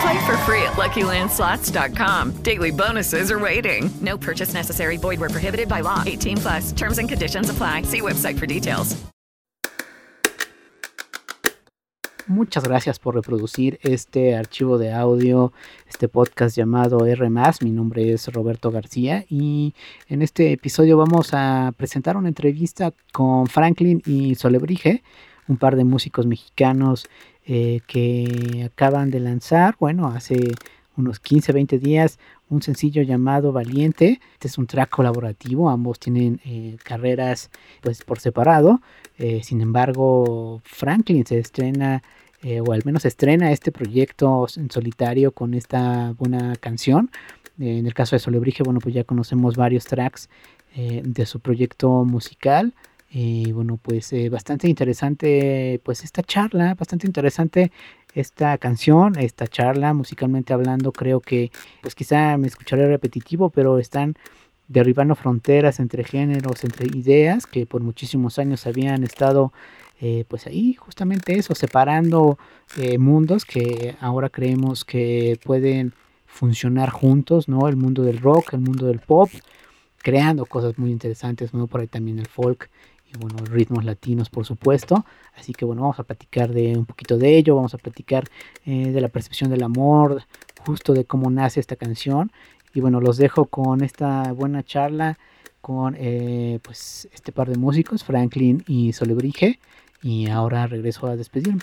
Play for free at LuckyLandSlots.com. Daily bonuses are waiting. No purchase necessary. Void where prohibited by law. 18 plus. Terms and conditions apply. See website for details. Muchas gracias por reproducir este archivo de audio, este podcast llamado R. Mi nombre es Roberto García y en este episodio vamos a presentar una entrevista con Franklin y Solebrige, un par de músicos mexicanos eh, que acaban de lanzar, bueno, hace unos 15, 20 días, un sencillo llamado Valiente. Este es un track colaborativo, ambos tienen eh, carreras pues por separado. Eh, sin embargo, Franklin se estrena, o al menos estrena este proyecto en solitario con esta buena canción. en el caso de Solebrige, bueno, pues ya conocemos varios tracks de su proyecto musical. Y bueno, pues eh, bastante interesante pues esta charla, bastante interesante esta canción, esta charla, musicalmente hablando, creo que pues quizá me escucharé repetitivo, pero están derribando fronteras entre géneros, entre ideas que por muchísimos años habían estado eh, pues ahí justamente eso, separando eh, mundos que ahora creemos que pueden funcionar juntos, ¿no? El mundo del rock, el mundo del pop, creando cosas muy interesantes, ¿no? Por ahí también el folk bueno, ritmos latinos, por supuesto. Así que bueno, vamos a platicar de un poquito de ello, vamos a platicar eh, de la percepción del amor, justo de cómo nace esta canción. Y bueno, los dejo con esta buena charla con eh, pues este par de músicos, Franklin y Solebrige. Y ahora regreso a despedirme.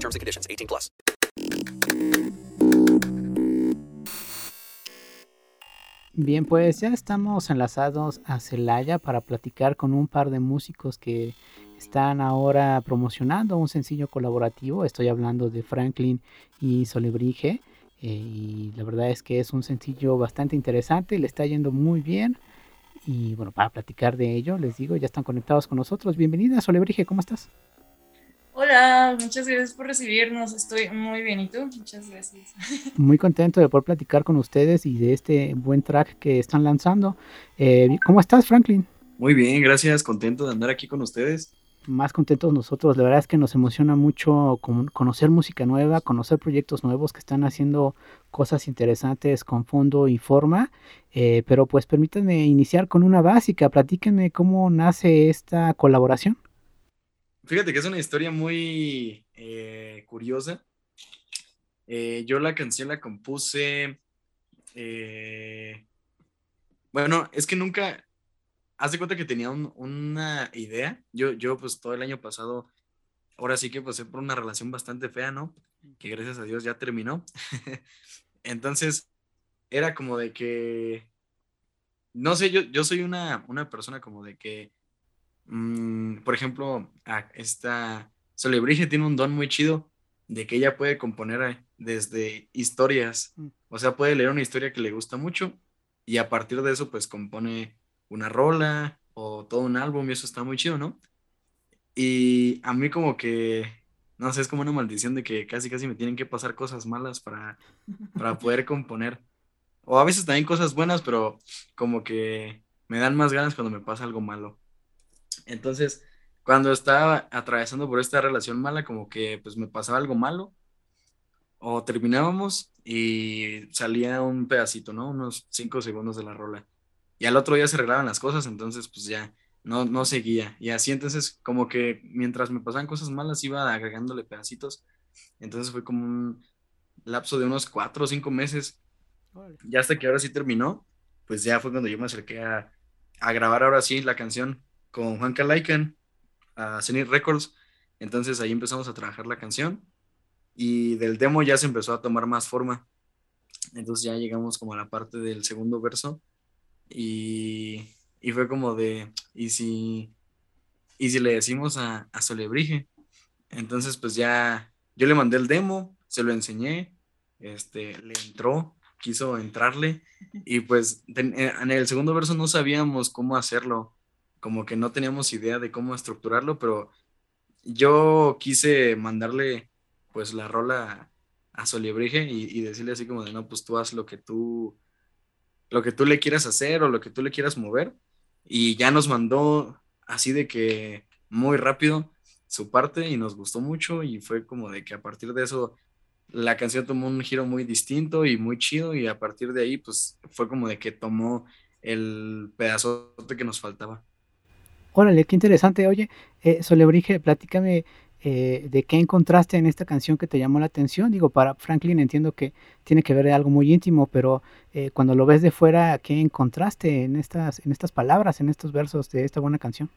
terms and conditions. 18 plus. Bien, pues ya estamos enlazados a Celaya para platicar con un par de músicos que están ahora promocionando un sencillo colaborativo. Estoy hablando de Franklin y Solebrige. eh, y la verdad es que es un sencillo bastante interesante, le está yendo muy bien. Y bueno, para platicar de ello, les digo, ya están conectados con nosotros. Bienvenida, Solebrige, ¿cómo estás? Hola, muchas gracias por recibirnos. Estoy muy bien. ¿Y tú? Muchas gracias. Muy contento de poder platicar con ustedes y de este buen track que están lanzando. Eh, ¿Cómo estás, Franklin? Muy bien, gracias. Contento de andar aquí con ustedes. Más contentos nosotros. La verdad es que nos emociona mucho con- conocer música nueva, conocer proyectos nuevos que están haciendo cosas interesantes con fondo y forma. Eh, pero pues permítanme iniciar con una básica. Platíquenme cómo nace esta colaboración. Fíjate que es una historia muy eh, curiosa. Eh, yo la canción la compuse. eh, bueno, es que nunca. Haz de cuenta que tenía un- una idea. Yo, yo, pues todo el año pasado, ahora sí que pasé por una relación bastante fea, ¿no? Que gracias a Dios ya terminó. Entonces, era como de que. No sé, yo, yo soy una, una persona como de que. Mm, por ejemplo, esta Solebrige tiene un don muy chido de que ella puede componer eh, desde historias. Mm. O sea, puede leer una historia que le gusta mucho y a partir de eso, pues compone una rola o todo un álbum y eso está muy chido, ¿no? Y a mí como que, no sé, es como una maldición de que casi casi me tienen que pasar cosas malas para, para poder componer. O a veces también cosas buenas, pero como que me dan más ganas cuando me pasa algo malo. Entonces, cuando estaba atravesando por esta relación mala, como que pues me pasaba algo malo, o terminábamos y salía un pedacito, ¿no? Unos cinco segundos de la rola. Y al otro día se arreglaban las cosas, entonces pues ya no, no seguía. Y así entonces como que mientras me pasaban cosas malas iba agregándole pedacitos. Entonces fue como un lapso de unos cuatro o cinco meses. Ya hasta que ahora sí terminó, pues ya fue cuando yo me acerqué a, a grabar ahora sí la canción con Juan Calaican a Zenith Records. Entonces ahí empezamos a trabajar la canción y del demo ya se empezó a tomar más forma. Entonces ya llegamos como a la parte del segundo verso y, y fue como de, ¿y si, y si le decimos a, a Solebrige? Entonces pues ya yo le mandé el demo, se lo enseñé, este, le entró, quiso entrarle y pues en el segundo verso no sabíamos cómo hacerlo, como que no teníamos idea de cómo estructurarlo, pero yo quise mandarle pues la rola a Soliebrige y, decirle así como de no, pues tú haz lo que tú, lo que tú le quieras hacer o lo que tú le quieras mover. Y ya nos mandó así de que muy rápido su parte y nos gustó mucho y fue como de que a partir de eso la canción tomó un giro muy distinto y muy chido y a partir de ahí pues fue como de que tomó el pedazote que nos faltaba. Órale, qué interesante. Oye, eh, Solebrige, platícame eh, de qué encontraste en esta canción que te llamó la atención. Digo, para Franklin entiendo que tiene que ver de algo muy íntimo, pero eh, cuando lo ves de fuera, ¿qué encontraste en estas, en estas palabras, en estos versos de esta buena canción?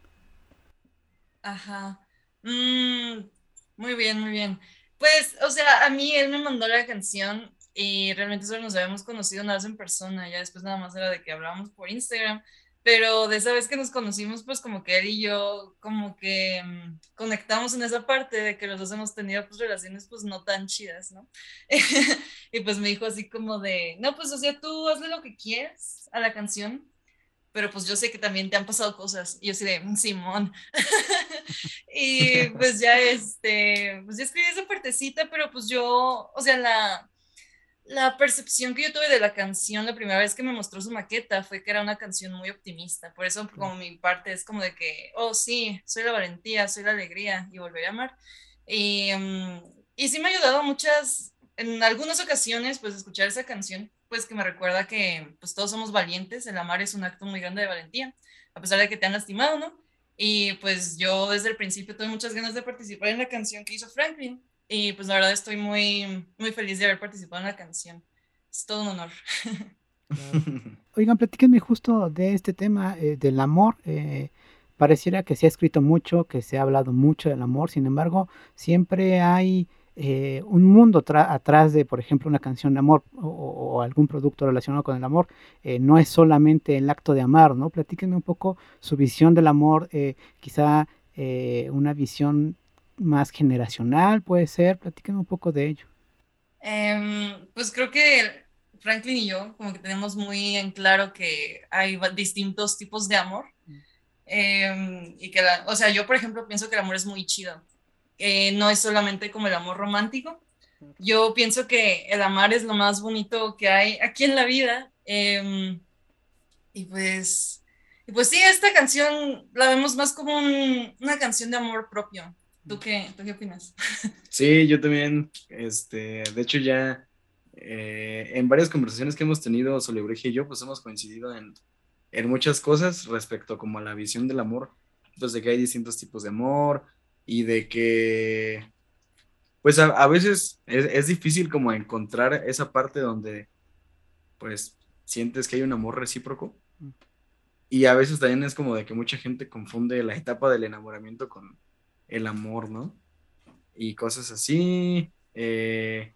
Ajá. Mm, muy bien, muy bien. Pues, o sea, a mí él me mandó la canción y realmente solo nos habíamos conocido una vez en persona, ya después nada más era de que hablábamos por Instagram, pero de esa vez que nos conocimos, pues como que él y yo como que mm, conectamos en esa parte de que los dos hemos tenido pues relaciones pues no tan chidas, ¿no? Y pues me dijo así como de, no, pues o sea, tú hazle lo que quieras a la canción, pero pues yo sé que también te han pasado cosas. Y yo así de, "Mm, Simón. y pues ya este, pues ya escribí esa partecita, pero pues yo, o sea, la, la percepción que yo tuve de la canción la primera vez que me mostró su maqueta fue que era una canción muy optimista. Por eso como mi parte es como de que, oh sí, soy la valentía, soy la alegría y volveré a amar. Y, mm, y sí me ha ayudado muchas, en algunas ocasiones, pues escuchar esa canción, pues que me recuerda que pues todos somos valientes, el amar es un acto muy grande de valentía, a pesar de que te han lastimado, ¿no? Y pues yo desde el principio tuve muchas ganas de participar en la canción que hizo Franklin y pues la verdad estoy muy, muy feliz de haber participado en la canción. Es todo un honor. Oigan, platíquenme justo de este tema eh, del amor. eh, pareciera que se ha escrito mucho, que se ha hablado mucho del amor, sin embargo, siempre hay eh, un mundo atrás de, por ejemplo, una canción de amor o, o algún producto relacionado con el amor. Eh, no es solamente el acto de amar, ¿no? Platíquenme un poco su visión del amor, eh, quizá eh, una visión más generacional, puede ser. Platíquenme un poco de ello. Em, pues creo que Franklin y yo como que tenemos muy en claro que hay distintos tipos de amor. Em, y que la, o sea, yo por ejemplo pienso que el amor es muy chido. Eh, no es solamente como el amor romántico. Yo pienso que el amar es lo más bonito que hay aquí en la vida. Em, y pues, y pues sí, esta canción la vemos más como un- una canción de amor propio. ¿Tú qué, ¿tú qué opinas? Sí, yo también, este, de hecho ya eh, en varias conversaciones que hemos tenido Solebregia y yo, pues hemos coincidido en, en muchas cosas respecto como a la visión del amor, pues de que hay distintos tipos de amor y de que, pues a, a veces es, es difícil como encontrar esa parte donde, pues, sientes que hay un amor recíproco. Y a veces también es como de que mucha gente confunde la etapa del enamoramiento con el amor, ¿no? Y cosas así. eh,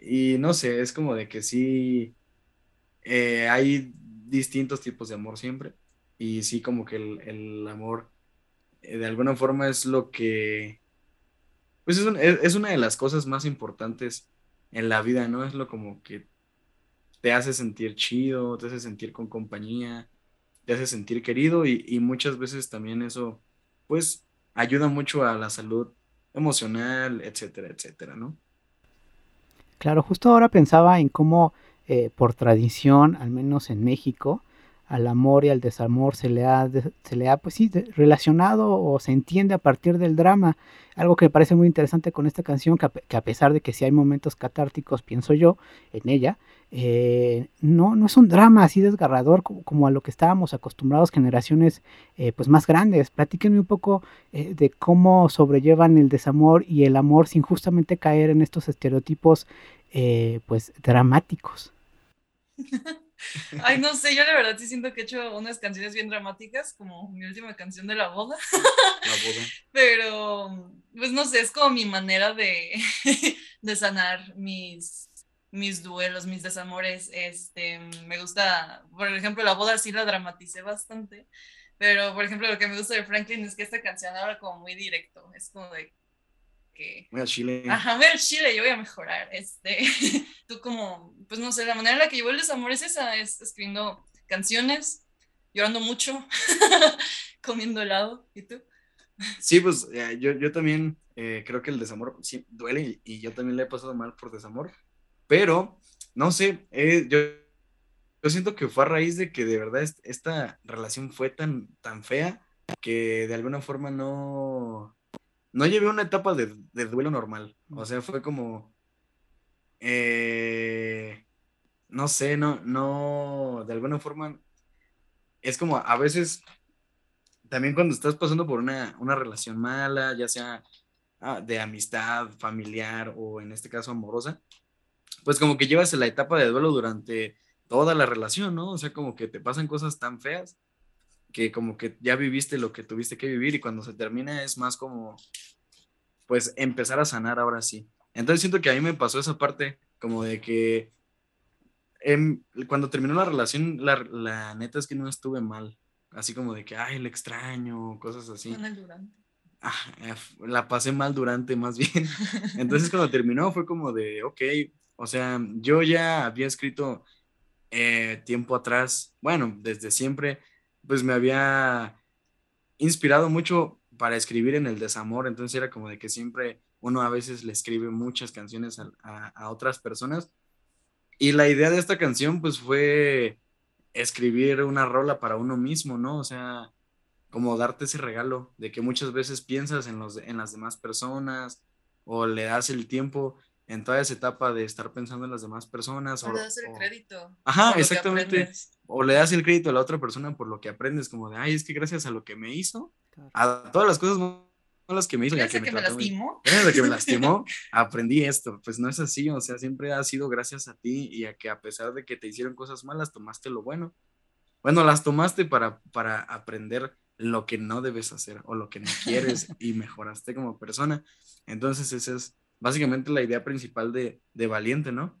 y no sé, es como de que sí eh, hay distintos tipos de amor siempre. Y sí, como que el, el amor eh, de alguna forma es lo que. Pues es, es- es una de las cosas más importantes en la vida, ¿no? Es lo como que te hace sentir chido, te hace sentir con compañía, te hace sentir querido y, y muchas veces también eso, pues, ayuda mucho a la salud emocional, etcétera, etcétera, ¿no? Claro, justo ahora pensaba en cómo eh, por tradición, al menos en México, al amor y al desamor se le ha, se le ha pues sí, relacionado o se entiende a partir del drama. Algo que me parece muy interesante con esta canción, que a, pe- que a pesar de que sí hay momentos catárticos, pienso yo, en ella, eh, no, no es un drama así desgarrador como, como a lo que estábamos acostumbrados generaciones eh, pues más grandes. Platíquenme un poco eh, de cómo sobrellevan el desamor y el amor sin justamente caer en estos estereotipos eh, pues dramáticos. Ay, no sé, yo la verdad sí siento que he hecho unas canciones bien dramáticas, como mi última canción de la boda, La boda. pero pues no sé, es como mi manera de, de sanar mis, mis duelos, mis desamores. Este, me gusta, por ejemplo, la boda sí la dramaticé bastante, pero por ejemplo, lo que me gusta de Franklin es que esta canción habla como muy directo, es como de que Voy a Chile. Ajá, voy al Chile, yo voy a mejorar. Este, tú como, pues no sé, la manera en la que llevo el desamor es esa, es escribiendo canciones, llorando mucho, comiendo helado. ¿Y tú? Sí, pues eh, yo, yo también eh, creo que el desamor sí duele y, yo también le he pasado mal por desamor, pero no sé, eh, yo, yo siento que fue a raíz de que de verdad est- esta relación fue tan, tan fea que de alguna forma no, no llevé una etapa de, de duelo normal, o sea, fue como, eh, no sé, no, no, de alguna forma es como a veces también cuando estás pasando por una, una relación mala, ya sea ah, de amistad, familiar o en este caso amorosa, pues como que llevas la etapa de duelo durante toda la relación, ¿no? O sea, como que te pasan cosas tan feas que como que ya viviste lo que tuviste que vivir y cuando se termina es más como, pues empezar a sanar ahora sí. Entonces siento que a mí me pasó esa parte como de que em, cuando terminó la relación, la, la neta es que no estuve mal así como de que, ay, le extraño, cosas así. Ah, la pasé mal durante, más bien. Entonces, cuando terminó, fue como de, ok, o sea, yo ya había escrito eh, tiempo atrás, bueno, desde siempre, pues me había inspirado mucho para escribir en el desamor, entonces era como de que siempre uno a veces le escribe muchas canciones a, a- a otras personas. Y la idea de esta canción, pues fue escribir una rola para uno mismo, ¿no? O sea, como darte ese regalo de que muchas veces piensas en, los, en las demás personas o le das el tiempo en toda esa etapa de estar pensando en las demás personas. O le das el o- crédito. Ajá, exactamente. O le das el crédito a la otra persona por lo que aprendes, como de, ay, es que gracias a lo que me hizo, a todas las cosas las que me hizo, ya que que me lastimó. que me lastimó, aprendí esto. Pues no es así, o sea, siempre ha sido gracias a ti y a que a pesar de que te hicieron cosas malas, tomaste lo bueno. Bueno, las tomaste para, para aprender lo que no debes hacer o lo que no quieres y mejoraste como persona. Entonces, esa es básicamente la idea principal de, de Valiente, ¿no?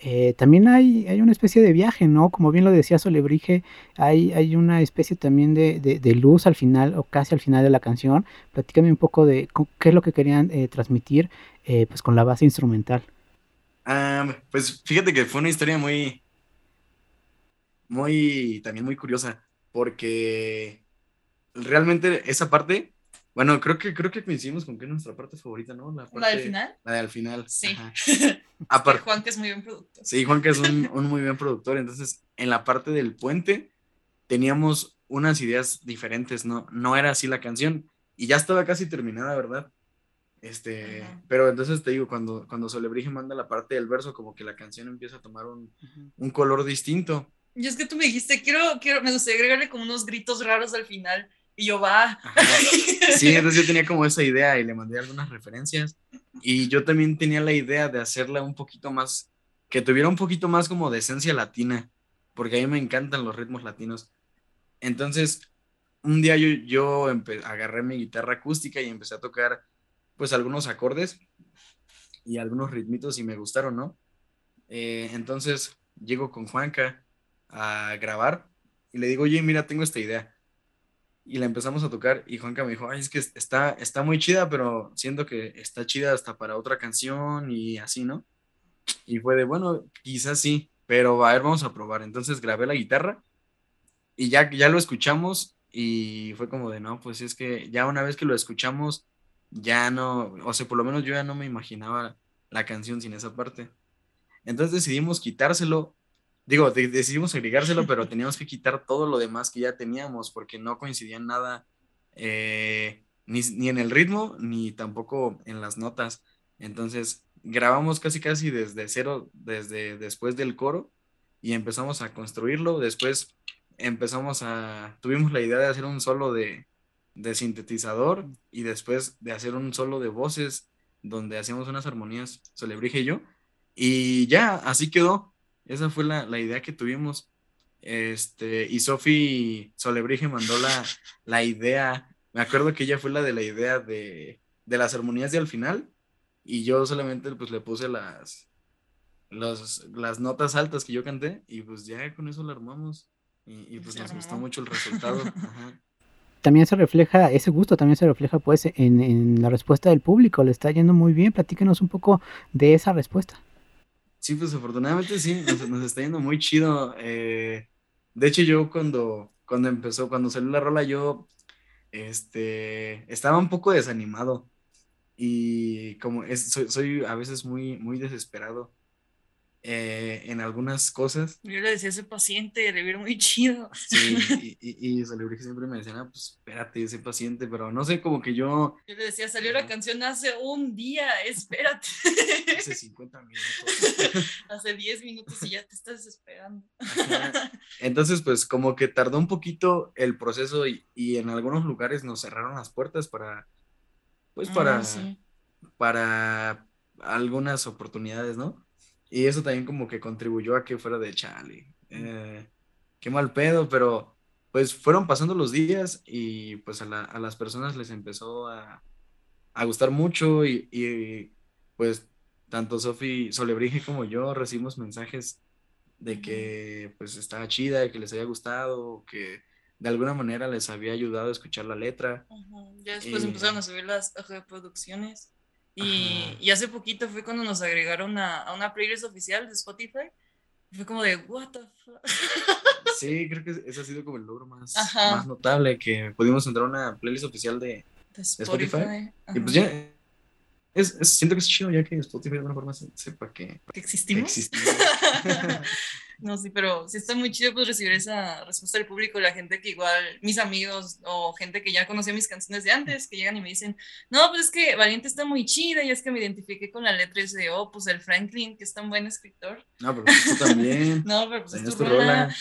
Eh, también hay, hay una especie de viaje, ¿no? Como bien lo decía Solebrige, hay, hay una especie también de, de- luz al final o casi al final de la canción. Platícame un poco de qué es lo que querían eh, transmitir eh, pues con la base instrumental. Ah, pues fíjate que fue una historia muy, muy, también muy curiosa, porque realmente esa parte, bueno, creo que, creo que coincidimos con que es nuestra parte favorita, ¿no? La, ¿La del parte- final? La del final. Sí. ajá. Que Apar- Juan, que es muy buen productor. Sí, Juan, que es un, un muy buen productor. Entonces, en la parte del puente teníamos unas ideas diferentes, ¿no? No era así la canción. Y ya estaba casi terminada, ¿verdad? Este, Ajá. pero entonces te digo, cuando, cuando Solebrige manda la parte del verso, como que la canción empieza a tomar un, un color distinto. Y es que tú me dijiste, quiero, quiero, me gustaría agregarle como unos gritos raros al final. Y yo, va. Sí, entonces yo tenía como esa idea y le mandé algunas referencias. Y yo también tenía la idea de hacerla un poquito más, que tuviera un poquito más como de esencia latina, porque a mí me encantan los ritmos latinos. Entonces, un día yo, yo agarré mi guitarra acústica y empecé a tocar pues algunos acordes y algunos ritmitos y me gustaron, ¿no? Eh, entonces llego con Juanca a grabar y le digo, oye, mira, tengo esta idea y la empezamos a tocar y Juanca me dijo, ay, es que está, está muy chida, pero siento que está chida hasta para otra canción y así, ¿no? Y fue de, bueno, quizás sí, pero a ver, vamos a probar. Entonces grabé la guitarra y ya, ya lo escuchamos y fue como de, no, pues es que ya una vez que lo escuchamos, ya no, o sea, por lo menos yo ya no me imaginaba la canción sin esa parte. Entonces decidimos quitárselo digo, de- decidimos agregárselo, pero teníamos que quitar todo lo demás que ya teníamos porque no coincidía en nada, eh, ni, ni en el ritmo, ni tampoco en las notas. Entonces, grabamos casi casi desde cero, desde después del coro, y empezamos a construirlo. Después empezamos a, tuvimos la idea de hacer un solo de, de sintetizador y después de hacer un solo de voces donde hacíamos unas armonías, Solebrige y yo. Y ya, así quedó. Esa fue la, la idea que tuvimos. Este, y Sofi Solebrige mandó la, la idea. Me acuerdo que ella fue la de la idea de, de las armonías de al final. Y yo solamente pues le puse las, los- las notas altas que yo canté. Y pues ya con eso la armamos. Y, y pues nos gustó mucho el resultado. Ajá. También se refleja, ese gusto también se refleja pues en, en, la respuesta del público, le está yendo muy bien, platíquenos un poco de esa respuesta. Sí, pues afortunadamente sí, nos, está yendo muy chido. Eh, de hecho yo cuando, cuando empezó, cuando salió la rola yo este, estaba un poco desanimado y como soy, soy a veces muy, muy desesperado eh, en algunas cosas. Yo le decía, ese paciente, le vieron muy chido. Sí, y, y, y siempre me decían, ah, pues espérate, ese paciente, pero no sé, como que yo... Yo le decía, salió la canción hace un día, espérate. Hace 50 minutos. hace 10 minutos y ya te estás esperando. Entonces, pues como que tardó un poquito el proceso y, y en algunos lugares nos cerraron las puertas para, pues para, Ah, sí. para algunas oportunidades, ¿no? Y eso también como que contribuyó a que fuera de chale. eh, qué mal pedo, pero pues fueron pasando los días y pues a, la- a las personas les empezó a, a gustar mucho y, y, pues tanto Sofi Solebrige como yo recibimos mensajes de que pues estaba chida, de que les había gustado, que de alguna manera les había ayudado a escuchar la letra. Ajá, Ya después Eh, empezaron a subir las ajá, producciones. Y, y hace poquito fue cuando nos agregaron a, a una playlist oficial de Spotify. Fue como de, what the fuck. Sí, creo que ese ha sido como el logro más, más notable, que pudimos entrar a una playlist oficial de, De Spotify. Spotify. Y pues ya, es, es- siento que es chido ya que Spotify de alguna forma se- sepa que ¿Que existimos? existimos. No, sí, pero sí está muy chido pues recibir esa respuesta del público, la gente que igual, mis amigos o gente que ya conocía mis canciones de antes, que llegan y me dicen, no, pues es que Valiente está muy chida y es que me identifiqué con la letra y de, oh, pues el Franklin, que es tan buen escritor. No, pero pues tú también. No, pero pues es tu tu rola. rola.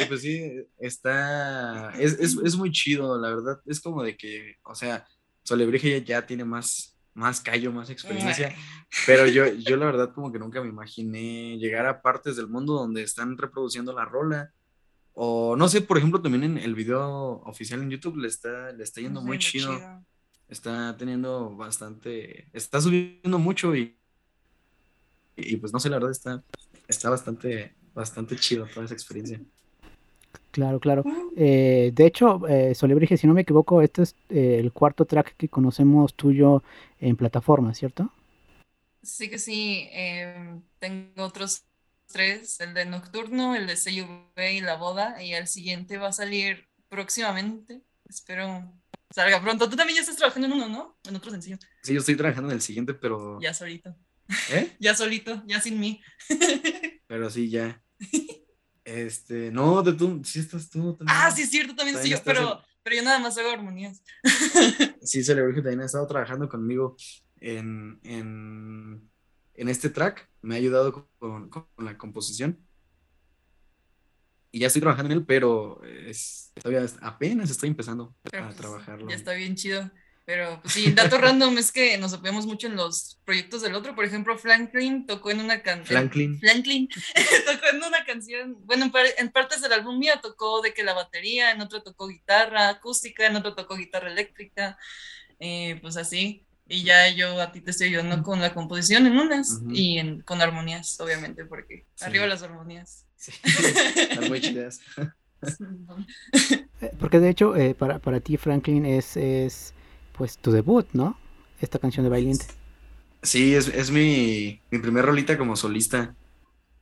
Y pues sí, está, es, es, es muy chido, la verdad, es como de que, o sea, Solebrige ya, ya tiene más, más callo, más experiencia, pero yo, yo la verdad como que nunca me imaginé llegar a partes del mundo donde están reproduciendo la rola, o no sé, por ejemplo, también en el video oficial en YouTube le está, le está yendo muy chido, chido. está teniendo bastante, está subiendo mucho y, y pues no sé, la verdad está, está bastante, bastante chido toda esa experiencia. Claro, claro. Eh, de hecho, eh, Solebrige, si no me equivoco, este es eh, el cuarto track que conocemos tuyo en plataforma, ¿cierto? Sí que sí, em, tengo otros tres, el de Nocturno, el de CUV y La Boda, y el siguiente va a salir próximamente, espero salga pronto. Tú también ya estás trabajando en uno, ¿no? En otro sencillo, Sí, yo estoy trabajando en el siguiente, pero, ya solito, ¿eh? ya solito, ya sin mí. Pero sí, ya. Este, no, de tú, sí estás tú también. Ah, sí es cierto, también sí, También estás pero, pero yo nada más hago armonías. Sí, Celebrity también ha estado trabajando conmigo en, en, en este track. Me ha ayudado con, con la composición. Y ya estoy trabajando en él, pero es, todavía es- apenas estoy empezando Pero a pues, trabajarlo. Ya está bien chido. Pero pues sí, dato random es que nos apoyamos mucho en los proyectos del otro. Por ejemplo, Franklin tocó en una canción. Franklin. Franklin tocó en una canción. Bueno, en, par- en partes del álbum mío tocó de que la batería, en otro tocó guitarra acústica, en otro tocó guitarra eléctrica. eh, pues así. Y ya yo a ti te estoy ayudando con la composición en unas y en- con armonías, obviamente, porque Sí. arriba las armonías. Están muy chidas. Porque de hecho, eh, para, para ti, Franklin, es, es pues tu debut, ¿no? Esta canción de Valiente. Sí, es, es mi, mi primer rolita como solista.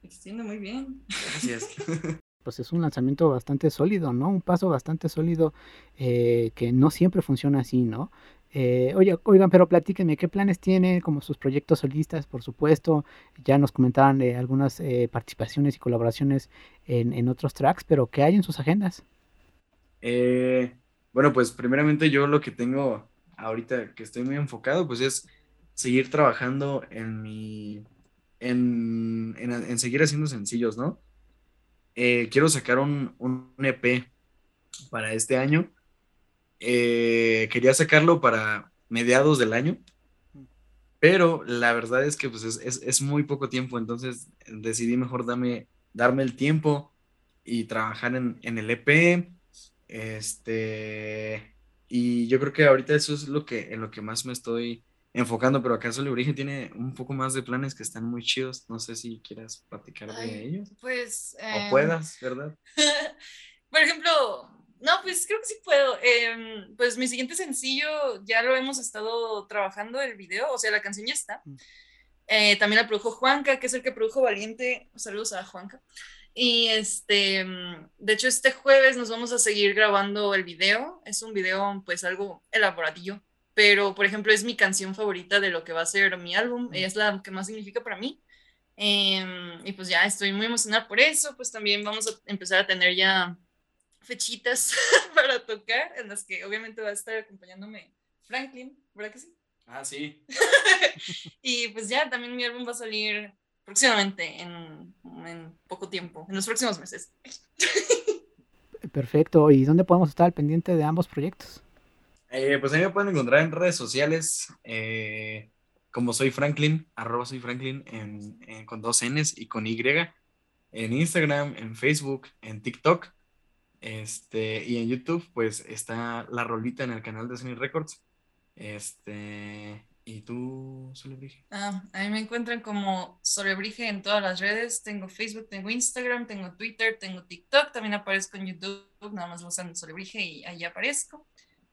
Extiende muy bien. Gracias. Pues es un lanzamiento bastante sólido, ¿no? Un paso bastante sólido eh, que no siempre funciona así, ¿no? Eh, oye, oigan, pero platíquenme, ¿qué planes tiene como sus proyectos solistas, por supuesto? Ya nos comentaban eh, algunas eh, participaciones y colaboraciones en, en otros tracks, pero ¿qué hay en sus agendas? Eh, bueno, pues primeramente yo lo que tengo ahorita que estoy muy enfocado, pues es seguir trabajando en mi, en, en, en seguir haciendo sencillos, ¿no? Eh, quiero sacar un, un EP para este año. Eh, quería sacarlo para mediados del año, pero la verdad es que pues es, es- es muy poco tiempo, entonces decidí mejor darme, darme el tiempo y trabajar en, en el EP. Este, y yo creo que ahorita eso es lo que, en lo que más me estoy enfocando, pero acá Sole Origen tiene un poco más de planes que están muy chidos. No sé si quieras platicar de ellos. Pues. O em, puedas, ¿verdad? Por ejemplo, no, pues creo que sí puedo. Em, pues mi siguiente sencillo ya lo hemos estado trabajando el video, o sea, la canción ya está. Eh, también la produjo Juanca, que es el que produjo Valiente. Saludos a Juanca. Y este, mm, de hecho, este jueves nos vamos a seguir grabando el video. Es un video, pues, algo elaboradillo. Pero, por ejemplo, es mi canción favorita de lo que va a ser mi álbum. Ella es la que más significa para mí. Em, y pues ya estoy muy emocionada por eso. Pues también vamos a empezar a tener ya fechitas para tocar, en las que obviamente va a estar acompañándome Franklin, ¿verdad que sí? Ah, sí. Y pues ya también mi álbum va a salir próximamente, en, en poco tiempo, en los próximos meses. Perfecto. ¿Y dónde podemos estar al pendiente de ambos proyectos? Eh, pues a mí me pueden encontrar en redes sociales eh, como soy Franklin, arroba soy Franklin en, en- con dos Ns y con Y, en Instagram, en Facebook, en TikTok, este, y en YouTube, pues está la rolita en el canal de Sony Records. Este, ¿y tú, Solebrige? Ah, a mí me encuentran como Solebrige en todas las redes. Tengo Facebook, tengo Instagram, tengo Twitter, tengo TikTok. También aparezco en YouTube. Nada más buscan Solebrige y ahí aparezco.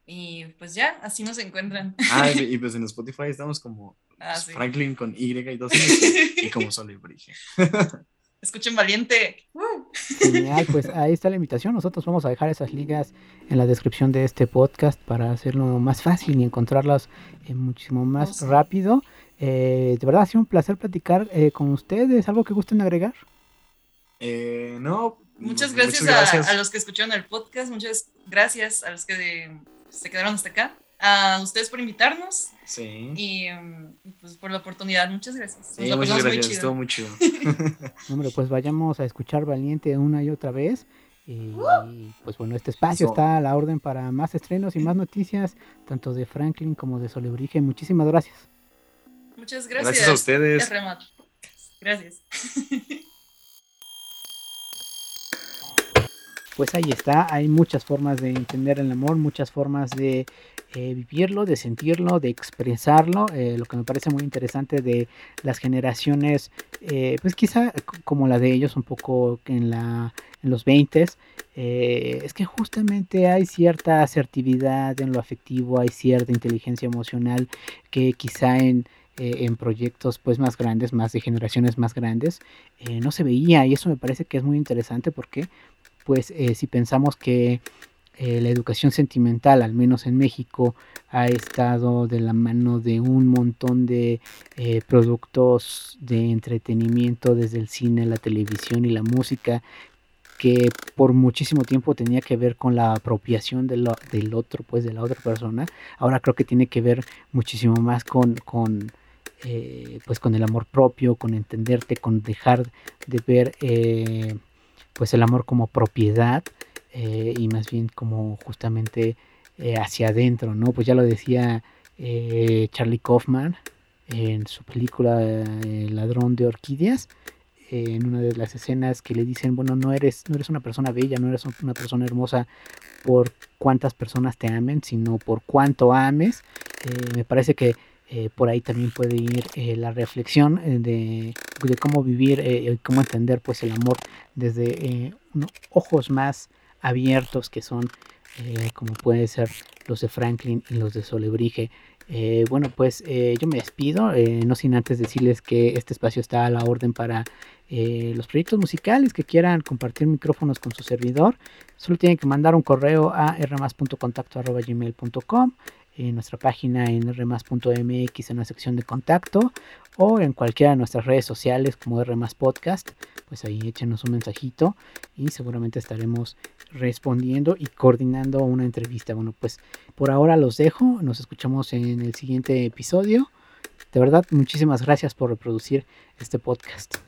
Y pues ya, así nos encuentran. Ah, y, y pues en Spotify estamos como Ah, pues, sí. Franklin con Y y dos Ns y como Solebrige. Escuchen Valiente. Genial, pues ahí está la invitación. Nosotros vamos a dejar esas ligas en la descripción de este podcast para hacerlo más fácil y encontrarlas eh, muchísimo más rápido. Eh, de verdad ha sido un placer platicar eh, con ustedes. ¿Algo que gusten agregar? Eh, no. Muchas gracias, muchas gracias. A, a los que escucharon el podcast. Muchas gracias a los que se quedaron hasta acá. A ustedes por invitarnos. Sí. Y y, pues por la oportunidad. Muchas gracias. Sí, muchas gracias, estuvo muy chido. Hombre, pues vayamos a escuchar Valiente una y otra vez. Y pues bueno, este espacio está a la orden para más estrenos y más noticias, tanto de Franklin como de Solebrige. Muchísimas gracias. Muchas gracias. Gracias a ustedes. Gracias. Pues ahí está, hay muchas formas de entender el amor, muchas formas de eh, vivirlo, de sentirlo, de expresarlo. eh, lo que me parece muy interesante de las generaciones, eh, pues quizá como la de ellos, un poco en, la, en los 20 es que justamente hay cierta asertividad en lo afectivo, hay cierta inteligencia emocional que quizá en, en proyectos pues más grandes, más de generaciones más grandes, no se veía y eso me parece que es muy interesante porque pues eh, si pensamos que eh, la educación sentimental, al menos en México, ha estado de la mano de un montón de eh, productos de entretenimiento, desde el cine, la televisión y la música, que por muchísimo tiempo tenía que ver con la apropiación de del otro, pues de la otra persona. Ahora creo que tiene que ver muchísimo más con, con pues con el amor propio, con entenderte, con dejar de ver pues el amor como propiedad eh, y más bien como justamente eh, hacia adentro, ¿no? Pues ya lo decía eh, Charlie Kaufman en su película El ladrón de orquídeas, en una de las escenas que le dicen, bueno, no eres, no eres una persona bella, no eres una persona hermosa por cuántas personas te amen, sino por cuánto ames. Me parece que eh, por ahí también puede ir eh, la reflexión eh, de, cómo vivir y cómo entender pues el amor desde ojos más abiertos que son como puede ser los de Franklin y los de Solebrige. Bueno, pues yo me despido, no sin antes decirles que este espacio está a la orden para los proyectos musicales que quieran compartir micrófonos con su servidor. Solo tienen que mandar un correo a rmas.contacto.gmail.com en nuestra página en rmas.mx en la sección de contacto o en cualquiera de nuestras redes sociales como rmas podcast pues ahí échenos un mensajito y seguramente estaremos respondiendo y coordinando una entrevista. Bueno pues por ahora los dejo nos escuchamos en el siguiente episodio. De verdad muchísimas gracias por reproducir este podcast